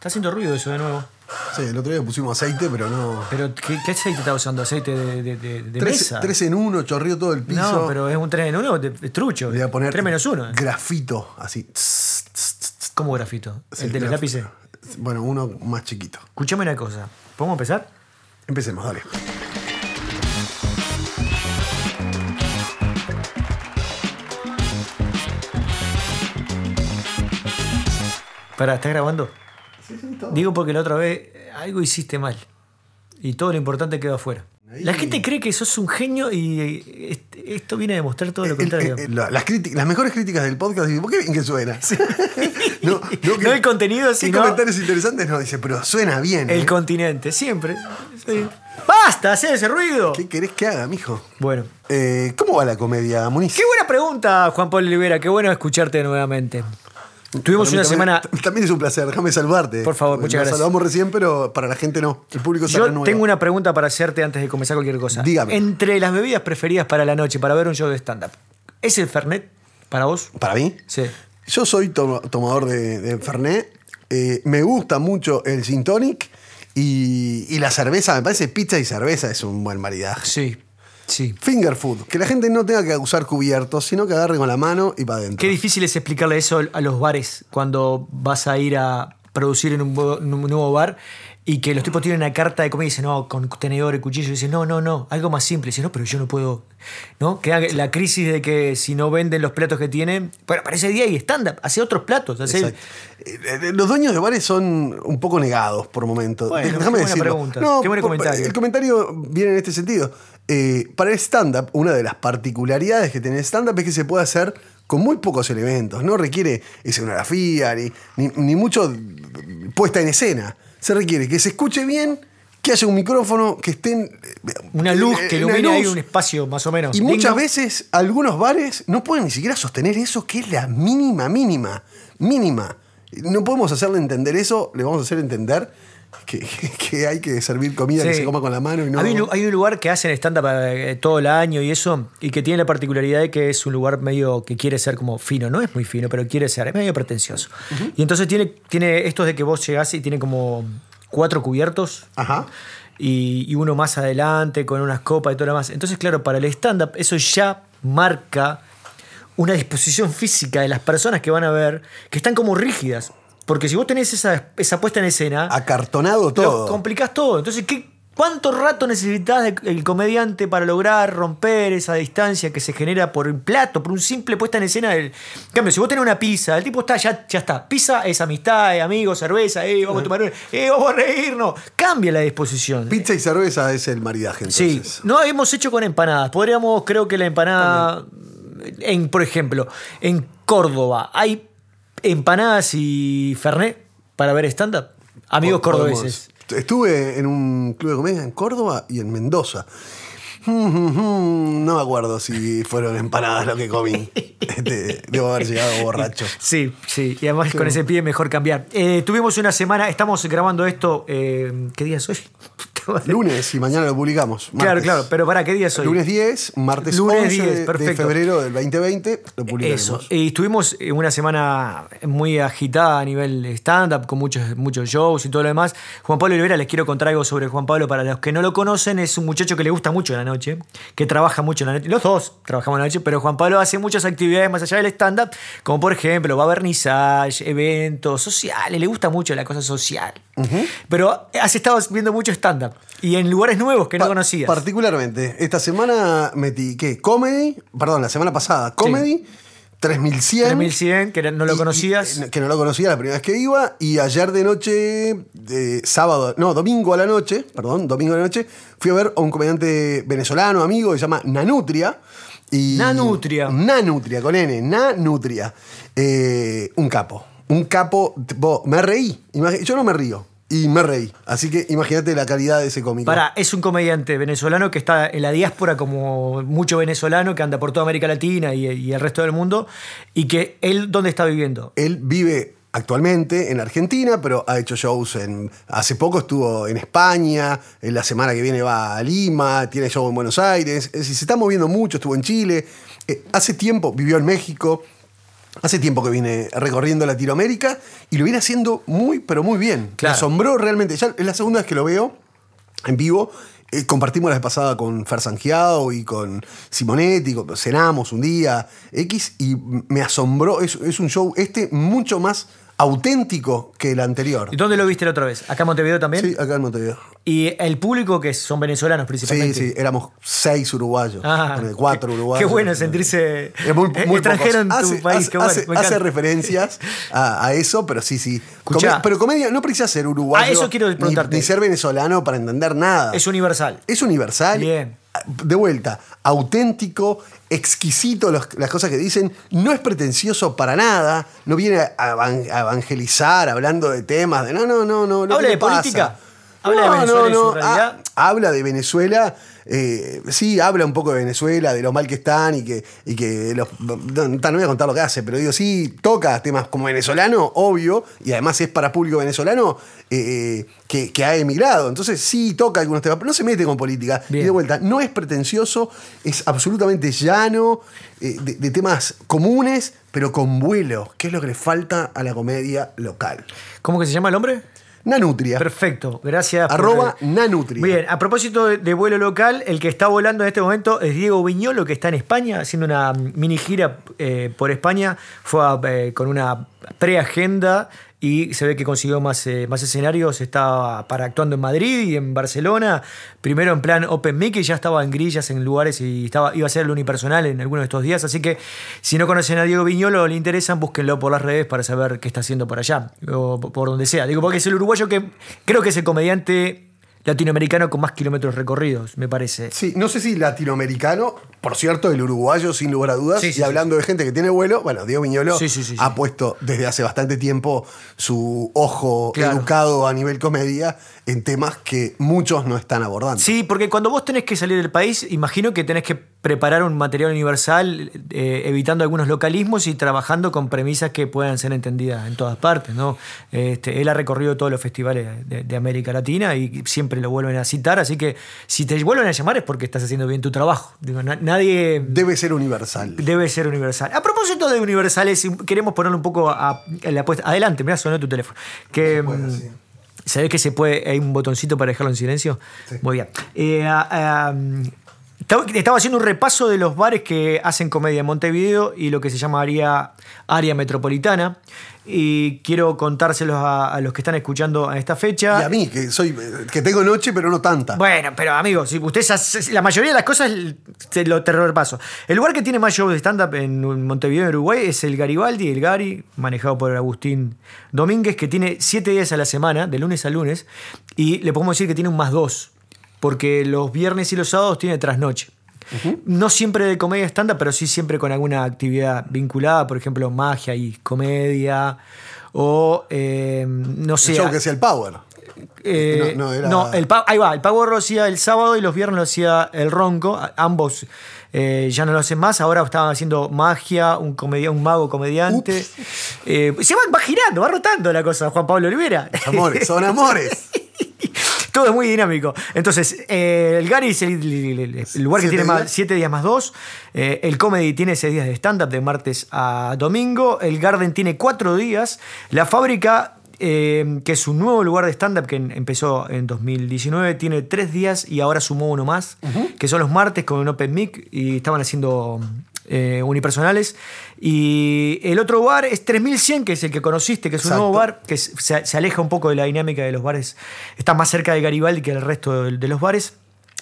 Está haciendo ruido eso de nuevo. Sí, el otro día pusimos aceite, pero no. Pero, ¿qué, qué aceite está usando? ¿Aceite de, de, de- de Tres, mesa? tres en uno, chorrió todo el piso. no, pero es un 3 en 1 de, de trucho. Le voy a poner 3 menos 1. grafito, así. Tss, tss, tss, tss. ¿Cómo grafito? Sí, el de los lápices. Bueno, uno más chiquito. Escuchame una cosa. ¿Podemos empezar? Empecemos, dale. Pará, ¿estás grabando? Digo porque la otra vez eh, algo hiciste mal. Y todo lo importante quedó afuera. La gente cree que sos un genio y eh, esto viene a demostrar todo lo El- contrario. el- la- las, críticas- las mejores críticas del podcast, dice, ¿por qué bien que suena? no, que- No el contenido, ¿Qué sino- comentarios interesantes? No, dice, pero suena bien. El ¿eh? continente, siempre. Sí. ¡Basta! ¡Hacer ese ruido! ¿Qué querés que haga, mijo? Bueno. Eh, ¿Cómo va la comedia, Muniz? Qué buena pregunta, Juan Pablo Olivera. Qué bueno escucharte nuevamente. Tuvimos mí una también- semana. También es un placer, déjame saludarte. Por favor, muchas Nos gracias. saludamos recién, pero para la gente no. El público Yo renueva. tengo una pregunta para hacerte antes de comenzar cualquier cosa. Dígame. Entre las bebidas preferidas para la noche, para ver un show de stand-up, ¿es el Fernet para vos? ¿Para mí? Sí. Yo soy to- tomador de, de Fernet. Eh, me gusta mucho el gin tonic y, y la cerveza. Me parece pizza y cerveza es un buen maridaje. Sí, sí. Finger food. Que la gente no tenga que usar cubiertos, sino que agarre con la mano y para adentro. Qué difícil es explicarle eso a los bares cuando vas a ir a producir en un, bo- en un nuevo bar y que los tipos tienen una carta de comida y dicen, no, con tenedor y cuchillo. Y dicen, no, no, no, algo más simple. Y dicen, no, pero yo no puedo. ¿No? Queda la crisis de que si no venden los platos que tienen, bueno, para ese día hay stand-up, hace otros platos. hace-. Eh, eh, Los dueños de bares son un poco negados por momentos. Bueno, qué buena pregunta. Qué buen comentario. El comentario viene en este sentido. Eh, para el stand-up, una de las particularidades que tiene el stand-up es que se puede hacer con muy pocos elementos. No requiere escenografía ni, ni, ni mucho puesta en escena. Se requiere que se escuche bien, que haya un micrófono, que estén. eh, Una luz eh, que ilumine ahí un espacio más o menos. Y muchas veces algunos bares no pueden ni siquiera sostener eso, que es la mínima, mínima, mínima. No podemos hacerle entender eso, le vamos a hacer entender que, que hay que servir comida que se coma con la mano y no. Hay, un, hay un lugar que hacen stand-up eh, todo el año y eso, y que tiene la particularidad de que es un lugar medio que quiere ser como fino. No es muy fino, pero quiere ser, es medio pretencioso. Y entonces tiene, tiene estos de que vos llegás y tiene como cuatro cubiertos. Ajá. Y, y uno más adelante con unas copas y todo lo demás. Entonces, claro, para el stand-up eso ya marca una disposición física de las personas que van a ver que están como rígidas. Porque si vos tenés esa, esa puesta en escena, Acartonado todo. complicás todo. Entonces, ¿qué, ¿cuánto rato necesitas el comediante para lograr romper esa distancia que se genera por un plato, por un simple puesta en escena? Del... En cambio, si vos tenés una pizza, el tipo está, ya, ya está. Pizza es amistad, es amigos, cerveza, eh, vamos a tomar, un- eh, vamos a reírnos. Cambia la disposición. Pizza y cerveza es el maridaje, Sí, no hemos hecho con empanadas. Podríamos, creo que la empanada, en, por ejemplo, en Córdoba, ¿hay empanadas y fernet para ver stand-up? Amigos podemos- cordobeses. Estuve en un club de comedia en Córdoba y en Mendoza. No me acuerdo si fueron empanadas lo que comí. Este, debo haber llegado borracho. Sí, sí, y además con ese pie mejor cambiar. Eh, tuvimos una semana, estamos grabando esto, eh, ¿qué día es hoy? Lunes y mañana lo publicamos. Claro, martes. claro, pero para ¿qué día es hoy? Lunes 10, martes Lunes 11 10, de- febrero del 2020 lo publicaremos. Eso. Y estuvimos en una semana muy agitada a nivel stand-up, con muchos, muchos shows y todo lo demás. Juan Pablo Olivera, les quiero contar algo sobre Juan Pablo. Para los que no lo conocen, es un muchacho que le gusta mucho la noche, que trabaja mucho en la noche. Los dos trabajamos la noche, pero Juan Pablo hace muchas actividades más allá del stand-up, como por ejemplo, va a vernissage, eventos sociales, le gusta mucho la cosa social. Pero has estado viendo mucho stand-up y en lugares nuevos que no Pa- conocías. Particularmente, esta semana metí, ¿qué? Comedy, perdón, la semana pasada, Comedy, 3100. 3100, que no lo Y- conocías. y- que no lo conocía la primera vez que iba. Y ayer de noche, de sábado, no, domingo a la noche, perdón, domingo a la noche, fui a ver a un comediante venezolano, amigo, que se llama Nanutria. Y Nanutria. Nanutria, con N, Nanutria. Eh, un capo. Un capo. tipo, me reí. Yo no me río. Y me reí. Así que imagínate la calidad de ese cómico. Para, es un comediante venezolano que está en la diáspora como mucho venezolano que anda por toda América Latina y, y el resto del mundo. Y que él, ¿dónde está viviendo? Él vive actualmente en Argentina, pero ha hecho shows en. Hace poco estuvo en España, en la semana que viene va a Lima, tiene show en Buenos Aires. Es decir, se está moviendo mucho, estuvo en Chile. Eh, hace tiempo vivió en México. Hace tiempo que viene recorriendo Latinoamérica y lo viene haciendo muy, pero muy bien. Claro. Me asombró realmente. Ya es la segunda vez que lo veo en vivo. Eh, compartimos la vez pasada con Fer Sangiao y con Simonetti, con- cenamos un día X y me asombró. Es, es un show este mucho más auténtico que el anterior. ¿Y dónde lo viste la otra vez? ¿Acá en Montevideo también? Sí, acá en Montevideo. Y el público que son venezolanos Sí, principalmente. sí, éramos seis uruguayos. Ah, cuatro uruguayos. Qué bueno sentirse Es muy, eh, muy extranjero en pocos. tu hace, país. Hace, qué bueno, hace- referencias a, a eso, pero sí, sí. Escuchá. Come- pero comedia no precisa ser uruguayo. Ah, eso quiero ni- preguntarte. Ni, ser venezolano para entender nada. Es universal. Es universal. Bien. De vuelta, auténtico, exquisito los- las cosas que dicen. No es pretencioso para nada. No viene a, evan- a evangelizar hablando de temas. De, no, no, no, no. ¿Habla de pasa. política? ¿Habla de Venezuela y su realidad? Ah, habla de Venezuela. Eh, sí, habla un poco de Venezuela, de lo mal que están y que, y que los, no, no voy a contar lo que hace, pero digo, sí, toca temas como venezolano, obvio, y además es para público venezolano eh, que, que ha emigrado. Entonces sí toca algunos temas, pero no se mete con política. Bien. Y de vuelta, no es pretencioso, es absolutamente llano, eh, de, de temas comunes, pero con vuelo, que es lo que le falta a la comedia local. ¿Cómo que se llama el hombre? Nanutria. Perfecto, gracias. por- Arroba Nanutria. Bien, a propósito de, de vuelo local, el que está volando en este momento es Diego Viñolo, que está en España, haciendo una mini gira eh, por España. Fue a, eh, con una preagenda y se ve que consiguió más, eh, más escenarios. Estaba para actuando en Madrid y en Barcelona. Primero en plan Open Mic y ya estaba en grillas en lugares y estaba, iba a ser el unipersonal en algunos de estos días. Así que si no conocen a Diego Viñolo o le interesan, búsquenlo por las redes para saber qué está haciendo por allá o por donde sea. Digo, porque es el uruguayo que creo que es el comediante latinoamericano con más kilómetros recorridos, me parece. Sí, no sé si latinoamericano, por cierto, el uruguayo, sin lugar a dudas. Sí, sí, y hablando de gente que tiene vuelo, bueno, Diego Viñolo ha puesto desde hace bastante tiempo su ojo Claro. educado a nivel comedia en temas que muchos no están abordando. Sí, porque cuando vos tenés que salir del país, imagino que tenés que preparar un material universal, eh, evitando algunos localismos y trabajando con premisas que puedan ser entendidas en todas partes. ¿no? Este, él ha recorrido todos los festivales de, de América Latina y siempre lo vuelven a citar, así que si te vuelven a llamar es porque estás haciendo bien tu trabajo. Digo, na- nadie Debe ser universal. debe ser universal. A propósito de universales, queremos ponerle un poco a, a la apuesta. Adelante, mira, sonó tu teléfono. Que, mm, sí. ¿Sabés que se puede? Hay un botoncito para dejarlo en silencio. Muy bien. Eh, estaba- haciendo un repaso de los bares que hacen comedia en Montevideo y lo que se llamaría área metropolitana. Y quiero contárselos a, a los que están escuchando a esta fecha. Y a mí, que soy que tengo noche, pero no tanta. Bueno, pero amigos, si ustedes la mayoría de las cosas te lo te repaso. El lugar que tiene más shows de stand-up en Montevideo, en Uruguay, es el Garibaldi, el Gari, manejado por Agustín Domínguez, que tiene siete días a la semana, de lunes a lunes, y le podemos decir que tiene un más dos, porque los viernes y los sábados tiene trasnoche. No siempre de comedia stand-up, pero sí siempre con alguna actividad vinculada, por ejemplo, magia y comedia, o eh, no sé. el show que hacía el Power. Eh, No, no, era- no, el ahí va, el Power lo hacía el sábado y los viernes lo hacía el Ronco. Ambos eh, ya no lo hacen más. Ahora estaban haciendo magia, un, comedia, un mago comediante. Se va, va girando, va rotando la cosa, Juan Pablo Olivera. Amores, son amores. Todo es muy dinámico. Entonces, eh, el Gary es el, el- el- el lugar que ¿Siete tiene más, días? siete días más dos. Eh, el Comedy tiene seis días de stand-up de martes a domingo. El Garden tiene cuatro días. La fábrica, eh, que es un nuevo lugar de stand-up que empezó en 2019, tiene tres días y ahora sumó uno más, que son los martes con un Open Mic y estaban haciendo eh, unipersonales. Y el otro bar es 3100, que es el que conociste, que es un Exacto. nuevo bar que se, se aleja un poco de la dinámica de los bares. Está más cerca de Garibaldi que el resto de, de los bares.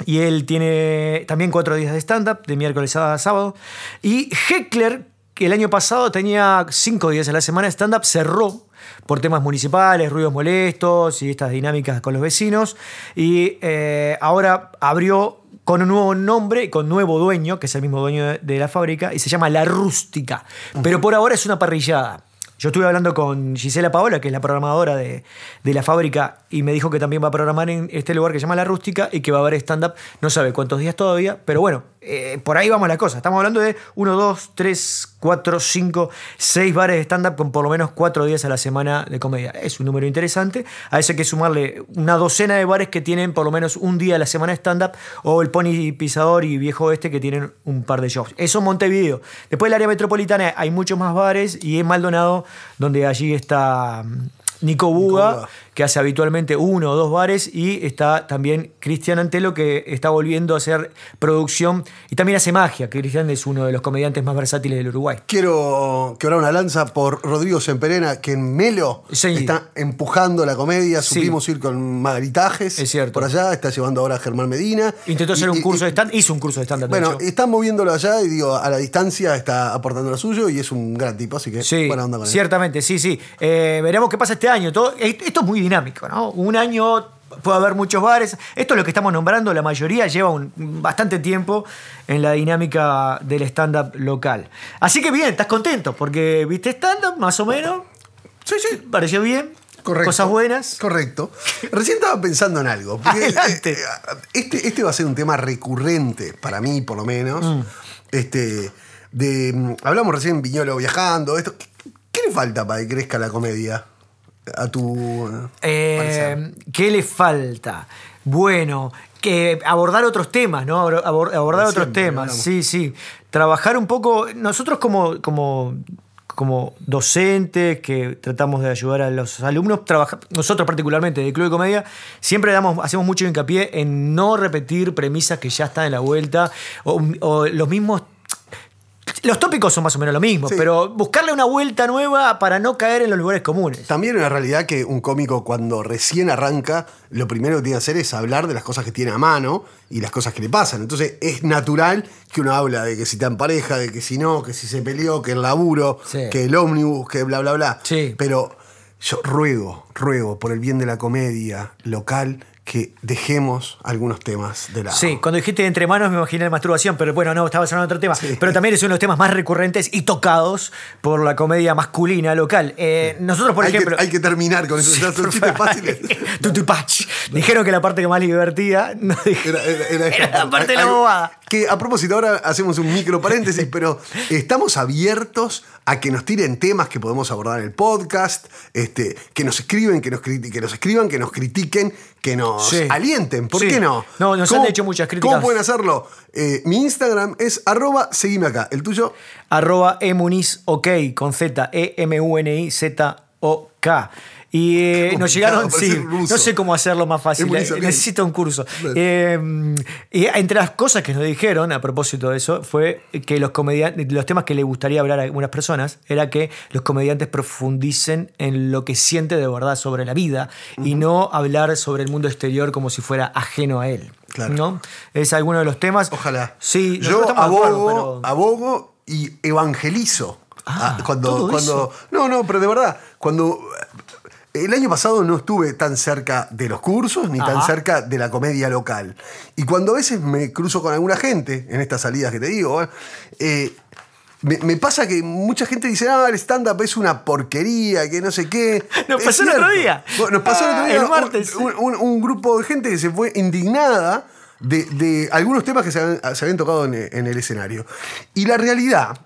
Y él tiene también cuatro días de stand-up, de miércoles a sábado. Y Heckler, que el año pasado tenía cinco días a la semana de stand-up, cerró por temas municipales, ruidos molestos y estas dinámicas con los vecinos. Y eh, ahora abrió con un nuevo nombre, con nuevo dueño, que es el mismo dueño de, de la fábrica, y se llama La Rústica. Pero por ahora es una parrillada. Yo estuve hablando con Gisela Paola, que es la programadora de, de la fábrica, y me dijo que también va a programar en este lugar que se llama La Rústica y que va a haber stand-up, no sabe cuántos días todavía, pero bueno, eh, por ahí vamos la cosa. Estamos hablando de 1, 2, 3, 4, 5, 6 bares de stand-up con por lo menos 4 días a la semana de comedia. Es un número interesante. A eso hay que sumarle una docena de bares que tienen por lo menos un día a la semana stand-up o el Pony Pisador y Viejo Oeste que tienen un par de shows. Eso Montevideo. Después del área metropolitana hay muchos más bares y en Maldonado donde allí está mm, Nico Buga, Buga. Que hace habitualmente uno o dos bares, y está también Cristian Antelo, que está volviendo a hacer producción y también hace magia, que Cristian es uno de los comediantes más versátiles del Uruguay. Quiero quebrar una lanza por Rodrigo Semperena, que en Melo Sí. está empujando la comedia. Sí. Supimos ir con Magritajes Es cierto. por allá, está llevando ahora a Germán Medina. Intentó Y- hacer un y- curso de stand hizo un curso de stand-up. de Bueno, hecho. están moviéndolo allá y digo, a la distancia está aportando lo suyo y es un gran tipo, así que Sí, buena onda con él. ciertamente, sí, sí. Eh, veremos qué pasa este año. Todo, esto es muy dinámico, ¿no? Un año puede haber muchos bares. Esto es lo que estamos nombrando, la mayoría lleva un, bastante tiempo en la dinámica del stand-up local. Así que bien, estás contento, porque viste stand-up más o menos. Sí, sí. Pareció bien. Correcto. Cosas buenas. Correcto. Recién estaba pensando en algo. Adelante. eh, este, este va a ser un tema recurrente, para mí por lo menos. Mm. Este, de, mm, hablamos recién Viñolo viajando, esto. ¿Qué, qué le falta para que crezca la comedia? A tu. Eh, ¿Qué le falta? Bueno, que abordar otros temas, ¿no? Abor- abor- abordar De otros temas, sí, sí. Trabajar un poco, nosotros como, como, como docentes que tratamos de ayudar a los alumnos, trabaja- nosotros particularmente del Club de Comedia, siempre damos, hacemos mucho hincapié en no repetir premisas que ya están en la vuelta o, o los mismos... Los tópicos son más o menos lo mismo, Sí. pero buscarle una vuelta nueva para no caer en los lugares comunes. También es una realidad que un cómico cuando recién arranca, lo primero que tiene que hacer es hablar de las cosas que tiene a mano y las cosas que le pasan. Entonces es natural que uno habla de que si está en pareja, de que si no, que si se peleó, que el laburo, Sí. que el ómnibus, que bla, bla, bla. Sí. Pero yo ruego, ruego por el bien de la comedia local que dejemos algunos temas de lado. Sí, cuando dijiste entre manos me imaginé la masturbación, pero bueno, no, estabas hablando de otro tema. Pero también es uno de los temas más recurrentes y tocados por la comedia masculina local. Eh, nosotros, por hay, ejemplo. que, hay que terminar con eso. ya son por chistes favor. fáciles. Tutupach. Dijeron que la parte que más divertida. no Era, era- era la parte de la bobada. Que a propósito, ahora hacemos un micro paréntesis, pero estamos abiertos a que nos tiren temas que podemos abordar en el podcast, este, que nos escriben, que nos, que nos escriban, que nos critiquen, que nos Sí. alienten. ¿Por Sí. qué no? No, nos han hecho muchas críticas. ¿Cómo pueden hacerlo? Eh, mi Instagram es arroba seguime acá. ¿El tuyo? Arroba emuniz ok con Z, E-M-U-N-I-Z-O-K. Y eh, nos llegaron, sí, no sé cómo hacerlo más fácil, eh, necesito un curso. Eh, y entre las cosas que nos dijeron a propósito de eso fue que los comediantes, los temas que le gustaría hablar a algunas personas era que los comediantes profundicen en lo que siente de verdad sobre la vida y no hablar sobre el mundo exterior como si fuera ajeno a él. Claro. ¿no? Es alguno de los temas. Ojalá. Sí, yo de acuerdo, abogo, pero- abogo y evangelizo. Ah, Ah, cuando, cuando, no, no, pero de verdad, cuando el año pasado no estuve tan cerca de los cursos ni tan cerca de la comedia local. Y cuando a veces me cruzo con alguna gente en estas salidas que te digo, eh, me, me pasa que mucha gente dice, ah, el stand-up es una porquería, que no sé qué. Nos Es pasó el otro día. Bueno, nos pasó el otro Ah, día. el un- martes. un- un, un grupo de gente que se fue indignada de, de algunos temas que se habían, se habían tocado en, en el escenario. Y la realidad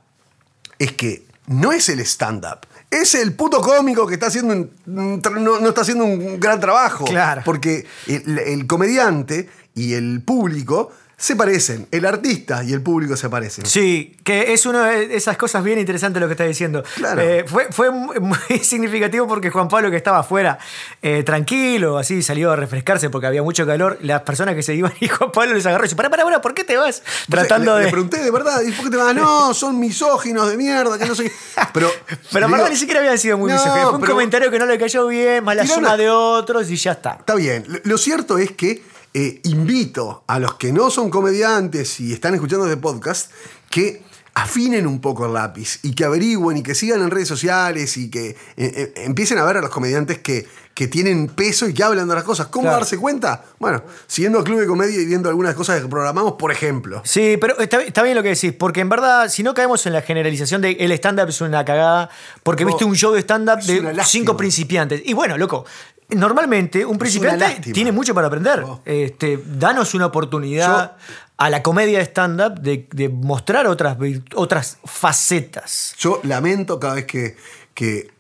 es que no es el stand-up. Es el puto cómico que está haciendo un- no, no está haciendo un gran trabajo. Claro. Porque el, el comediante y el público se parecen. El artista y el público se parecen. Sí, que es una de esas cosas bien interesantes lo que estás diciendo. Claro. Eh, fue, fue muy significativo porque Juan Pablo, que estaba afuera, eh, tranquilo, así salió a refrescarse porque había mucho calor, las personas que se iban y Juan Pablo les agarró y dice, para, para, para, ¿por qué te vas? Tratando le, de... le pregunté de verdad, ¿y por qué te vas? No, son misóginos de mierda, que no sé. qué". Pero, Pero verdad ni siquiera había sido muy No, misógino. Fue un pero- comentario que no le cayó bien, más la Tiró suma una- de otros y ya está. Está bien. Lo cierto es que eh, invito a los que no son comediantes y están escuchando este podcast que afinen un poco el lápiz y que averigüen y que sigan en redes sociales y que eh, eh, empiecen a ver a los comediantes que, que tienen peso y que hablan de las cosas. ¿Cómo Claro. darse cuenta? Bueno, siguiendo a Club de Comedia y viendo algunas cosas que programamos, por ejemplo. Sí, pero está, está bien lo que decís, porque en verdad, si no caemos en la generalización de el stand-up es una cagada, porque No, viste un show de stand-up de cinco principiantes. Y bueno, loco, normalmente un principiante tiene mucho para aprender. Oh. Este, danos una oportunidad a la comedia de stand-up de, de mostrar otras, otras facetas. Yo lamento cada vez que, que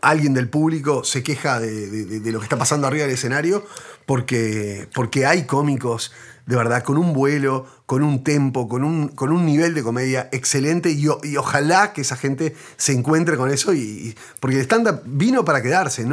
alguien del público se queja de, de- de- de lo que está pasando arriba del escenario, porque, porque hay cómicos, de verdad, con un vuelo, con un tempo, con un, con un nivel de comedia excelente, y, ojalá que esa gente se encuentre con eso, y, y- porque el stand-up vino para quedarse,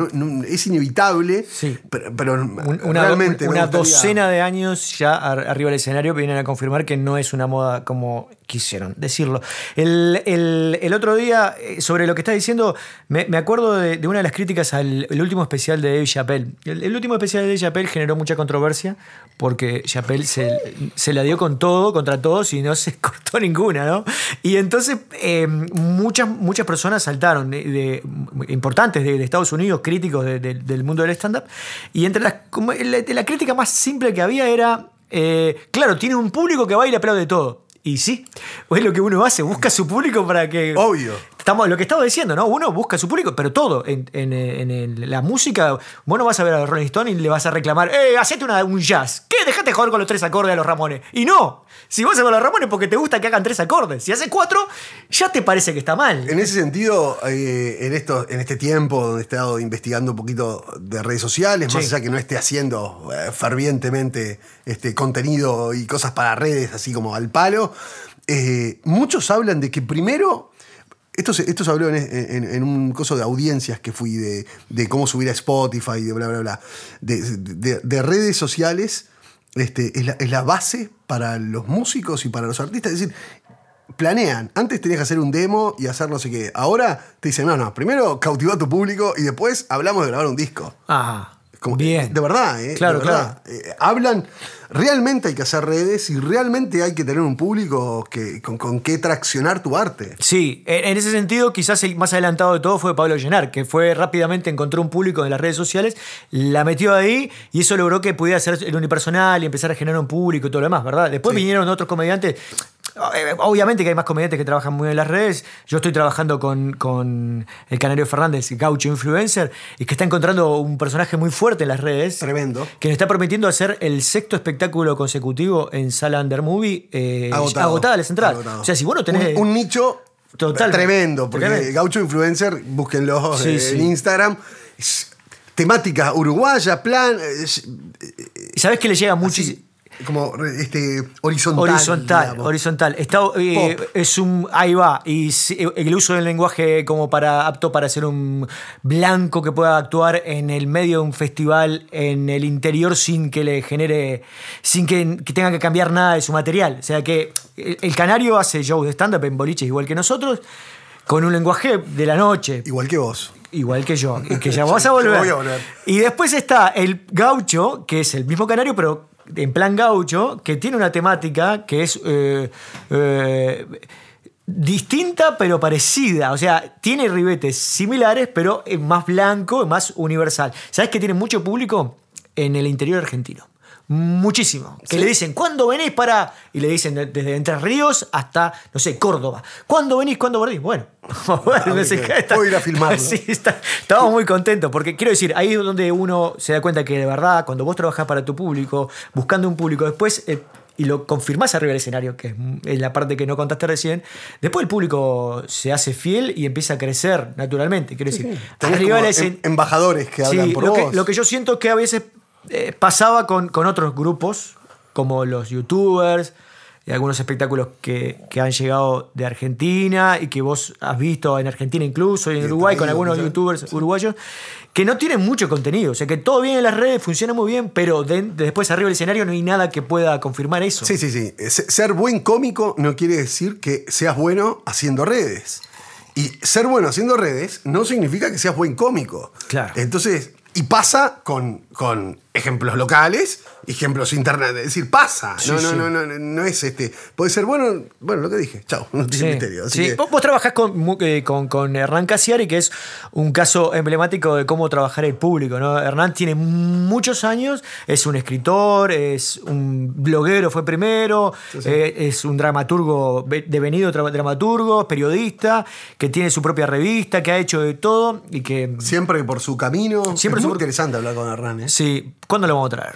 es inevitable, Sí. pero, pero Un- una realmente me una docena de años ya ar- arriba del escenario vienen a confirmar que no es una moda como quisieron decirlo. El, el- el otro día, eh, sobre lo que estás diciendo, me, me acuerdo de, de una de las críticas al el último especial de Dave Chappelle. El, el último especial de Dave Chappelle generó mucha controversia porque Chappelle se, se la dio con todo, contra todos y no se cortó ninguna, ¿no? Y entonces eh, muchas, muchas personas saltaron, de, importantes de, Estados Unidos, críticos de- de- del mundo del stand-up, y entre las, la, la crítica más simple que había era, eh, claro, tiene un público que baila y aplaude todo. Y sí, es lo que uno hace, busca su público para que... Obvio. Estamos, lo que estaba diciendo, ¿no? Uno busca su público, pero todo. En, en- la música, vos no vas a ver a Rolling Stones y le vas a reclamar, ¡eh, hacete una- un jazz! ¿Qué? Dejate de joder con los tres acordes de los Ramones. Y no, si vos con los Ramones porque te gusta que hagan tres acordes. Si haces cuatro, ya te parece que está mal. En ese sentido, eh, en, esto, en este tiempo donde he estado investigando un poquito de redes sociales, más allá que no esté haciendo eh, fervientemente este, contenido y cosas para redes, así como al palo, eh, muchos hablan de que primero. Esto se, esto habló en, un coso de audiencias que fui de, cómo subir a Spotify, de bla, bla, bla. De, de- de redes sociales este, es, la, es la base para los músicos y para los artistas. Es decir, planean. Antes tenías que hacer un demo y hacer no sé qué. Ahora te dicen, no, no, primero cautiva a tu público y después hablamos de grabar un disco. Ah, Como- bien. De verdad, ¿eh? Claro, De verdad. Eh, hablan, realmente hay que hacer redes y realmente hay que tener un público que, con, con que traccionar tu arte. Sí, en en ese sentido, quizás el más adelantado de todo fue Pablo Llenar, que fue rápidamente encontró un público en las redes sociales, la metió ahí y eso logró que pudiera ser el unipersonal y empezar a generar un público y todo lo demás, ¿verdad? Después Sí. vinieron otros comediantes. Eh, Obviamente que hay más comediantes que trabajan muy en las redes. Yo estoy trabajando con, con el Canario Fernández, Gaucho Influencer, y que está encontrando un personaje muy fuerte en las redes. Tremendo. Que nos está permitiendo hacer el sexto espectáculo consecutivo en Sala Under Movie. eh, Agotado. agotada la central. Agotado. O sea, si vos no tenés. Un, un nicho Total. tremendo, porque Tremendo. Gaucho Influencer, búsquenlo Sí, eh, sí. en Instagram. Es temática uruguaya, plan. Y sabes que le llega muchísimo. Como este, horizontal. Horizontal, digamos. horizontal. Está, eh, es un. Ahí va. Y si- el uso del lenguaje como para apto para ser un blanco que pueda actuar en el medio de un festival en el interior sin que le genere. sin que, que tenga que cambiar nada de su material. O sea que el, el canario hace shows de stand-up en boliches igual que nosotros, con un lenguaje de la noche. Igual que vos. Igual que yo, y que ya vas a volver. voy a volver. Y después está el gaucho, que es el mismo canario, pero en plan gaucho, que tiene una temática que es eh, eh, distinta pero parecida. O sea, tiene ribetes similares, pero es más blanco, más universal. ¿Sabes que tiene mucho público? En el interior argentino. Muchísimo. Que Sí. le dicen, ¿cuándo venís para...? Y le dicen de- desde Entre Ríos hasta, no sé, Córdoba. ¿Cuándo venís? ¿Cuándo volvís? Bueno, bueno, no sé Puedo ir a filmarlo. Sí, está- estamos muy contentos, porque quiero decir, ahí es donde uno se da cuenta que de verdad, cuando vos trabajás para tu público, buscando un público, después, eh, y lo confirmás arriba del escenario, que es, la parte que no contaste recién, después el público se hace fiel y empieza a crecer naturalmente. Quiero decir, arriba del em- embajadores que hablan Sí, por lo vos. que, lo que yo siento es que a veces eh, pasaba con, con otros grupos, como los youtubers, y algunos espectáculos que, que han llegado de Argentina y que vos has visto en Argentina incluso y en Y Uruguay con algunos youtubers uruguayos, que no tienen mucho contenido. O sea, que todo bien en las redes, funciona muy bien, pero de- después arriba del escenario no hay nada que pueda confirmar eso. Sí, sí, sí. Se- Ser buen cómico no quiere decir que seas bueno haciendo redes. Y ser bueno haciendo redes no significa que seas buen cómico. Claro. Entonces, y pasa con, con ejemplos locales, ejemplos internet. Es decir, pasa. Sí, no, no, sí. no, no, no, no es este. Puede ser bueno, bueno, lo que dije. Chao, no tiene Sí, misterio. Así que- Vos, vos trabajás con, eh, con, con Hernán Casiari, que es un caso emblemático de cómo trabajar el público. ¿no? Hernán tiene muchos años, es un escritor, es un bloguero, fue primero, eh, es un dramaturgo, ve- devenido dramaturgo, periodista, que tiene su propia revista, que ha hecho de todo y que... Siempre por su camino. Siempre es muy por- interesante hablar con Hernán. ¿eh? Sí, ¿cuándo lo vamos a traer?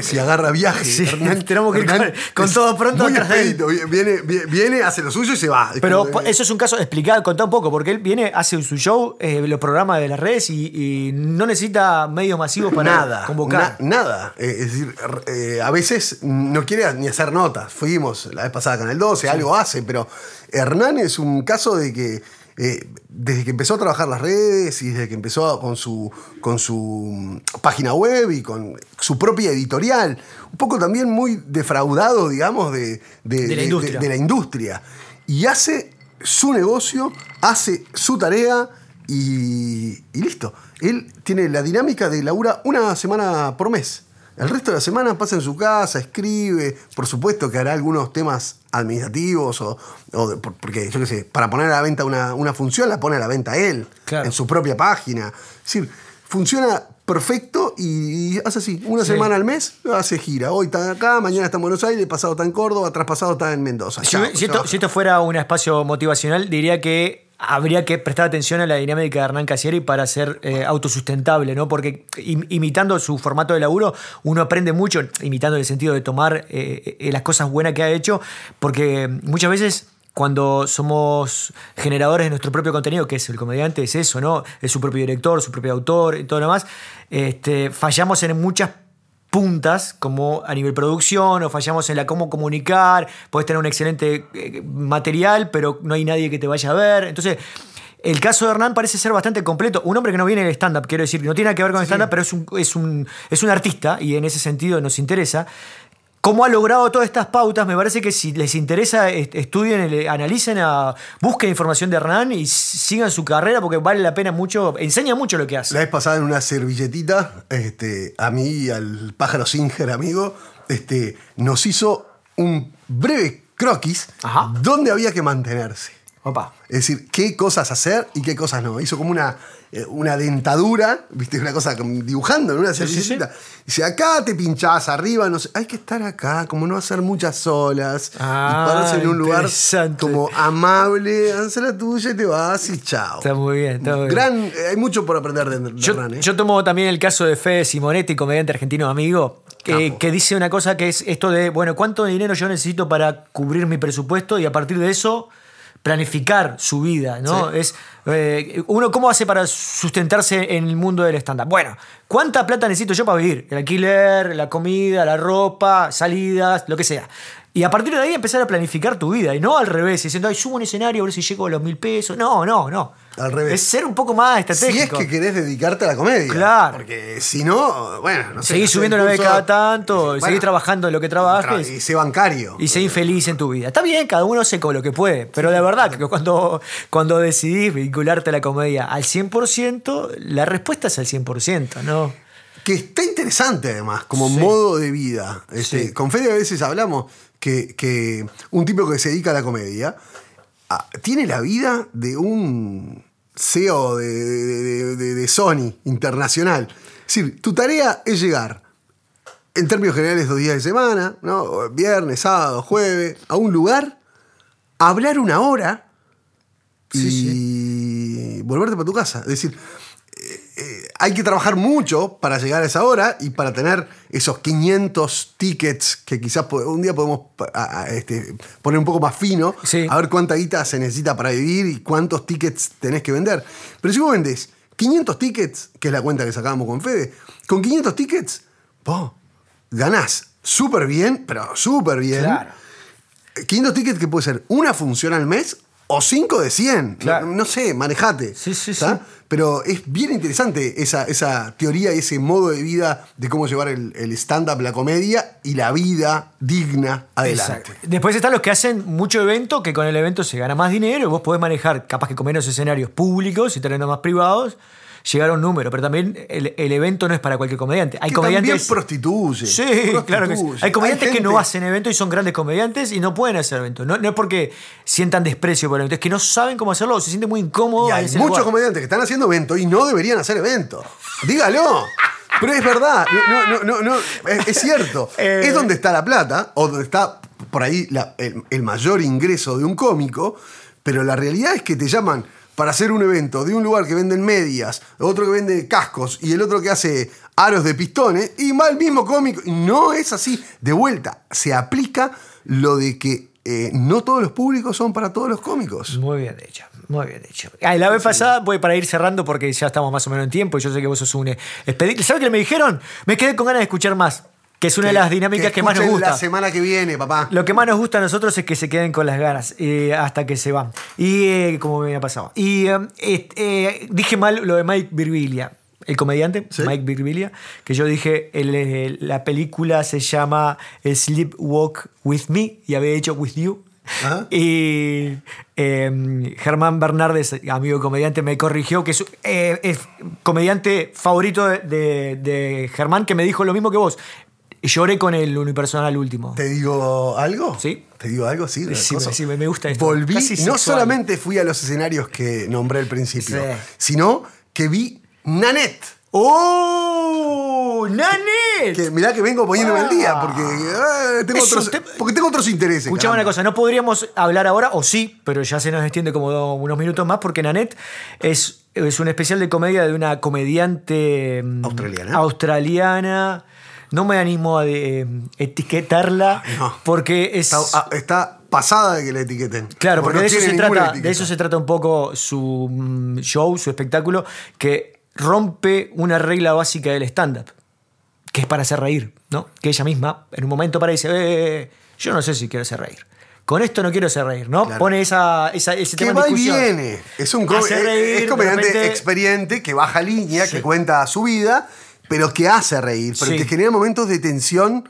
Si agarra viaje. Sí, Hernán, tenemos que ir con- todo pronto Muy expedito. Viene, viene, viene, hace lo suyo y se va. Pero eso es un caso explicado, contá un poco, porque él viene, hace su show, eh, los programas de las redes y, y no necesita medios masivos para nada, convocar. na- nada. Eh, es decir, eh, a veces no quiere ni hacer notas. Fuimos la vez pasada con el 12, algo hace, pero Hernán es un caso de que eh, desde que empezó a trabajar las redes y desde que empezó con su, con su mm, página web y con su propia editorial, un poco también muy defraudado, digamos, de, de- De la industria. de la industria. Y hace su negocio, hace su tarea y, y listo. Él tiene la dinámica de labura una semana por mes. El resto de la semana pasa en su casa, escribe, por supuesto que hará algunos temas administrativos o, o de- porque yo qué sé, para poner a la venta una, una función la pone a la venta él, Claro. en su propia página. Es decir, funciona perfecto y, y hace así, una Sí. semana al mes hace gira. Hoy está acá, mañana está en Buenos Aires, pasado está en Córdoba, traspasado está en Mendoza. Esto, si esto fuera un espacio motivacional, diría que habría que prestar atención a la dinámica de Hernán Casieri para ser eh, autosustentable, ¿no? Porque im- imitando su formato de laburo, uno aprende mucho, imitando el sentido de tomar eh, eh, las cosas buenas que ha hecho, porque muchas veces cuando somos generadores de nuestro propio contenido, que es el comediante, es eso, ¿no? Es su propio director, su propio autor y todo lo demás, este, fallamos en muchas puntas, como a nivel producción, o fallamos en la cómo comunicar, puedes tener un excelente eh, material, pero no hay nadie que te vaya a ver. Entonces, el caso de Hernán parece ser bastante completo. Un hombre que no viene del stand-up, quiero decir, no tiene nada que ver con el stand-up, pero es un, es, un, es un artista y en ese sentido nos interesa. ¿Cómo ha logrado todas estas pautas? Me parece que si les interesa, est- estudien, le- analicen, a- busquen información de Hernán y sigan su carrera porque vale la pena mucho, enseña mucho lo que hace. La vez pasada en una servilletita, este, a mí y al pájaro Singer, amigo, este, nos hizo un breve croquis Ajá. donde había que mantenerse. Opa. Es decir, qué cosas hacer y qué cosas no. Hizo como una, eh, una dentadura, viste, una cosa dibujando en una Sí, sí, sí. servilletita. Dice, acá te pinchás, arriba, no sé. Hay que estar acá, como no hacer muchas olas. Ah, y pararse en un lugar como amable, hacer la tuya y te vas y chao. Está muy bien, está muy bien. Gran, eh, hay mucho por aprender de, de Yo, Hernán, ¿eh? yo tomo también el caso de Fede Simonetti, comediante argentino amigo, que, que dice una cosa que es esto de, bueno, ¿cuánto dinero yo necesito para cubrir mi presupuesto? Y a partir de eso planificar su vida, ¿no? Es eh, uno cómo hace para sustentarse en el mundo del stand-up. Bueno, ¿cuánta plata necesito yo para vivir? El alquiler, la comida, la ropa, salidas, lo que sea. Y a partir de ahí empezar a planificar tu vida y no al revés, diciendo, ay, subo un escenario a ver si llego a los mil pesos. No, no, no. Al revés. Es ser un poco más Si es estratégico. que querés dedicarte a la comedia. Claro. Porque si no, bueno, no sé. Seguís subiendo una vez cada tanto, Bueno, seguís trabajando en lo que trabajes. tra- Y sé bancario. Y sé infeliz en tu vida. Está bien, cada uno hace con lo que puede, pero de verdad que cuando, cuando decidís vincularte a la comedia al 100%, la respuesta es al 100%, ¿no? Que está interesante además, como Sí. modo de vida. Este, Sí. Con Fede a veces hablamos que, que un tipo que se dedica a la comedia ah, tiene la vida de un CEO de, de- de- de Sony internacional. Es decir, tu tarea es llegar, en términos generales, dos días de semana, ¿no? viernes, sábado, jueves, a un lugar, hablar una hora y Sí, volverte para tu casa. Es decir, hay que trabajar mucho para llegar a esa hora y para tener esos 500 tickets que quizás un día podemos pa- a- a- este, poner un poco más fino, Sí. a ver cuánta guita se necesita para vivir y cuántos tickets tenés que vender. Pero si vos vendés 500 tickets, que es la cuenta que sacábamos con Fede, con 500 tickets, vos ganás súper bien, pero súper bien. Claro. 500 tickets que puede ser una función al mes o 5 de 100. Claro. No, no sé, manejate. Sí, sí, sí. Pero es bien interesante esa, esa teoría y ese modo de vida de cómo llevar el, el stand-up, la comedia y la vida digna adelante. Exacto. Después están los que hacen mucho evento, que con el evento se gana más dinero y vos podés manejar, capaz que con menos escenarios públicos y teniendo más privados, llegar a un número, pero también el, el evento no es para cualquier comediante. Hay que comediantes. también prostituye. Sí, prostituye. claro que sí. Hay comediantes que no hacen eventos y son grandes comediantes y no pueden hacer eventos. No, no es porque sientan desprecio por el evento, es que no saben cómo hacerlo o se sienten muy incómodos. Y hay muchos lugar. comediantes que están haciendo eventos y no deberían hacer eventos. Dígalo. Pero es verdad, no, no, no, no, es, es cierto. Eh. Es donde está la plata, o donde está por ahí la- el, el mayor ingreso de un cómico, pero la realidad es que te llaman para hacer un evento de un lugar que venden medias, otro que vende cascos y el otro que hace aros de pistones, y va el mismo cómico. No es así. De vuelta, se aplica lo de que eh, no todos los públicos son para todos los cómicos. Muy bien dicho, muy bien dicho. Ah, y la vez pasada, voy para ir cerrando porque ya estamos más o menos en tiempo y yo sé que vos sos un expediente. ¿Sabes qué me dijeron? Me quedé con ganas de escuchar más, que es una de las dinámicas que, más nos gusta. La semana que viene, papá. Lo que más nos gusta a nosotros es que se queden con las ganas eh, hasta que se van. Y eh, como me ha pasado. Y eh, est- eh, dije mal lo de Mike Birbilia, el comediante, Sí. Mike Birbilia, que yo dije, el, la película se llama Sleepwalk With Me y había dicho With You. Y eh, Germán Bernardes, amigo comediante, me corrigió que es, eh, es comediante favorito de, de- de Germán, que me dijo lo mismo que vos. Lloré con el unipersonal último. ¿Te digo algo? Sí. ¿Te digo algo? Sí. cosa. decime, me gusta esto. Volví, Casi no sexual. solamente fui a los escenarios que nombré al principio, Sí. sino que vi Nanette. ¡Oh! ¡Nane! Que mirá que vengo poniéndome al día, porque, eh, tengo otros, porque tengo otros intereses. Escuchame una cosa, no podríamos hablar ahora, o sí, pero ya se nos extiende como unos minutos más, porque Nanette es, es un especial de comedia de una comediante mm, Australiana. australiana. No me animo a de- etiquetarla, No. porque es... Está, ah, está pasada de que la etiqueten. Claro, porque no de eso, se trata, de eso se trata un poco su mm, show, su espectáculo, que rompe una regla básica del stand-up, que es para hacer reír, ¿no? Que ella misma, en un momento para dice, "Eh, yo no sé si quiero hacer reír. Con esto no quiero hacer reír, ¿no? Claro. Pone esa, esa- ese Que tema va en y discusión. viene. Es un es- reír, es de comediante repente- experiente que baja línea, Sí. que cuenta su vida, pero que hace reír, pero Sí. que genera momentos de tensión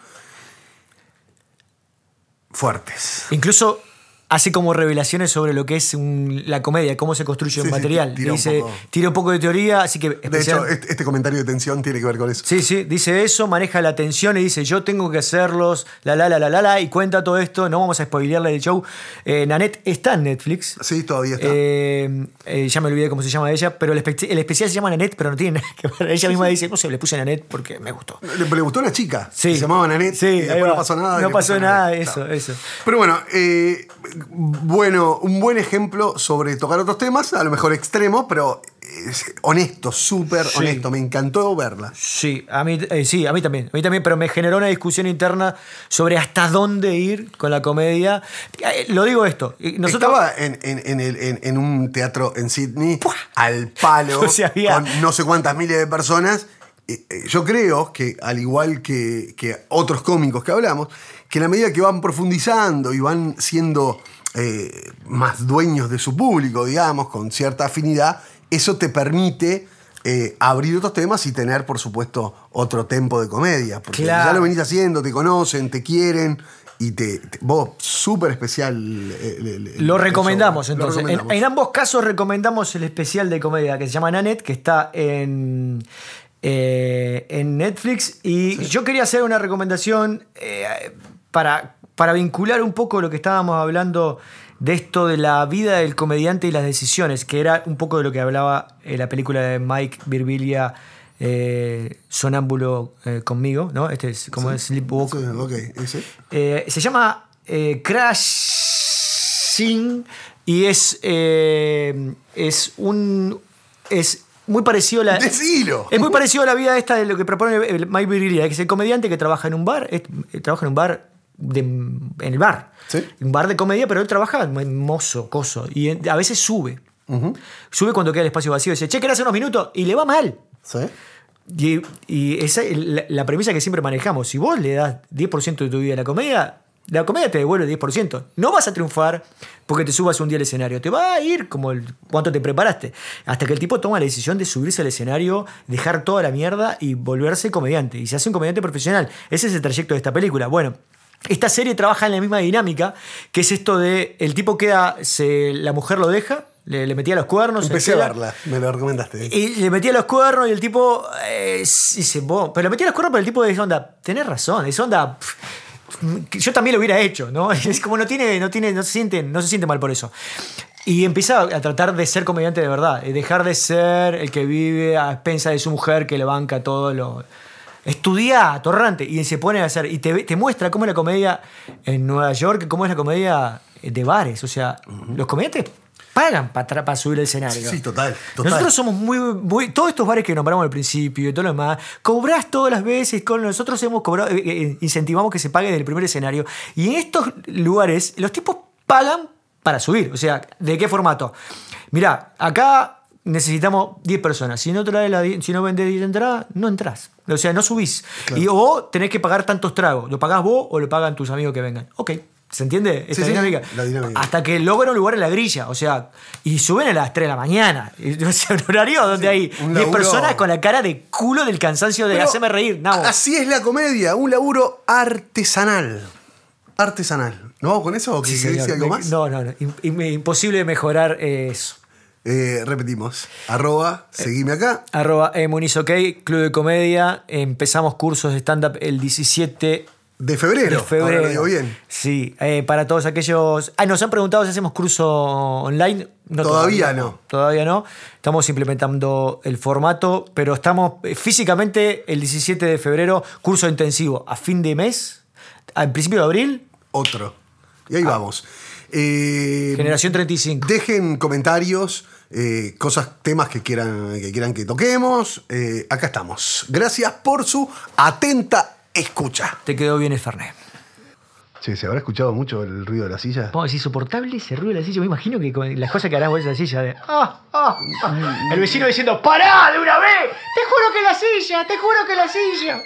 fuertes. Incluso hace como revelaciones sobre lo que es un- la comedia, cómo se construye Sí, un sí, material. tira un dice, poco. tira un poco de teoría, así que... De hecho, este, este comentario de tensión tiene que ver con eso. Sí, sí, dice eso, maneja la tensión y dice yo tengo que hacerlos, la la la la la la, y cuenta todo esto, no vamos a spoilearle el show. Eh, Nanette está en Netflix. Sí, todavía está. Eh, eh, ya me olvidé cómo se llama ella, pero el, espe- el especial se llama Nanette, pero no tiene nada que ver. Ella misma dice, no sé, le puse Nanette porque me gustó. le, le gustó una chica. Sí. Se llamaba Nanette. Sí, y después no pasó nada. No pasó nada, Nanette. eso, eso. Pero bueno, eh, bueno, un buen ejemplo sobre tocar otros temas, a lo mejor extremo, pero es honesto, súper Sí. honesto. Me encantó verla. Sí, a mí, eh, sí, a mí también. A mí también, pero me generó una discusión interna sobre hasta dónde ir con la comedia. Eh, Lo digo esto. Nosotros, Estaba en, en- en el- en- en un teatro en Sydney, al palo, O sea, había- con no sé cuántas miles de personas. Eh, Yo creo que, al igual que, que otros cómicos que hablamos, que en la medida que van profundizando y van siendo eh, más dueños de su público, digamos, con cierta afinidad, eso te permite eh, abrir otros temas y tener, por supuesto, otro tempo de comedia. Porque Claro. ya lo venís haciendo, te conocen, te quieren. Y te, te- vos, súper especial. el- el- el- Lo recomendamos show. Lo entonces. En- recomendamos. En, ambos casos recomendamos el especial de comedia que se llama Nanette, que está en, eh, en Netflix. Y yo quería hacer una recomendación eh, para, para vincular un poco lo que estábamos hablando de esto de la vida del comediante y las decisiones, que era un poco de lo que hablaba en la película de Mike Birbilia. eh, sonámbulo eh, conmigo, ¿no? Este es como es Sleepwalk Sí, eh, se llama eh, Crashing y es, eh, es un. Es muy parecido a la. Decilo. Es muy parecido a la vida esta de lo que propone el Mike Virgilia, que es el comediante que trabaja en un bar, es- eh, trabaja en un bar de- en el bar. Sí. Un bar de comedia, pero él trabaja mozo, coso. Y a veces sube. Sube cuando queda el espacio vacío y dice, che, ¿querés hacer unos minutos? Y le va mal. ¿Sí? Y, y esa es la, la premisa que siempre manejamos. Si vos le das 10% de tu vida a la comedia, la comedia te devuelve el 10%. No vas a triunfar porque te subas un día al escenario. Te va a ir como el, cuánto te preparaste. Hasta que el tipo toma la decisión de subirse al escenario, dejar toda la mierda y volverse comediante. Y se hace un comediante profesional. Ese es el trayecto de esta película. Bueno. Esta serie trabaja en la misma dinámica, que es esto de el tipo queda, se, la mujer lo deja, Le, le metía los cuernos. Empecé a verla, me lo recomendaste. Y le metía los cuernos y el tipo eh, "Vos", pero le metía los cuernos, pero el tipo dice, onda, tenés razón, es onda. pff, Yo también lo hubiera hecho, ¿no? Es como no tiene, no tiene, no se siente, no se siente mal por eso. Y empieza a tratar de ser comediante de verdad, de dejar de ser el que vive a expensa de su mujer que le banca todo lo. Estudia atorrante y se pone a hacer. Y te, te muestra cómo es la comedia en Nueva York, cómo es la comedia de bares. O sea, los comediantes pagan para subir el escenario. Sí, total, total. Nosotros somos muy, muy. Todos estos bares que nombramos al principio y todo lo demás, cobrás todas las veces. Con nosotros hemos cobrado, eh, eh, incentivamos que se pague desde el primer escenario. Y en estos lugares, los tipos pagan para subir. O sea, ¿de qué formato? Mirá, acá necesitamos 10 personas. Si no, traes la, si no vendés 10 entradas, no entrás. O sea, no subís. Y, o tenés que pagar tantos tragos. ¿Lo pagás vos o lo pagan tus amigos que vengan? Ok. ¿Se entiende esta Sí, sí, dinámica? la dinámica. Hasta que logran un lugar en la grilla. O sea, y suben a las 3 de la mañana. O sea, un horario donde hay un 10 laburo- personas con la cara de culo del cansancio de Pero hacerme reír. Así es la comedia, un laburo artesanal. Artesanal. ¿No vamos con eso o que señor. decir algo más? No, no, no. Im- im- imposible mejorar eh, eso. Eh, repetimos. Arroba, seguime acá. Arroba eh, Muniz OK, Club de Comedia. Empezamos cursos de stand-up el 17 De febrero. de febrero. Ahora lo digo bien. Sí, eh, para todos aquellos. Ah, nos han preguntado si hacemos curso online. Todavía no. Todavía no. Estamos implementando el formato, pero estamos eh, físicamente el 17 de febrero, curso intensivo a fin de mes, al principio de abril, Otro. Y ahí vamos. Eh, generación 35. Dejen comentarios, eh, cosas, temas que quieran que, quieran que toquemos. Acá estamos. Gracias por su atenta escucha. Te quedó bien el Fernet. Che, ¿se habrá escuchado mucho el ruido de la silla? Vamos, es insoportable ese ruido de la silla. Me imagino que con las cosas que harán vos en la silla de. ¡Ah! ¡Ah! ah". El vecino diciendo: ¡Pará de una vez! ¡Te juro que la silla! ¡Te juro que la silla!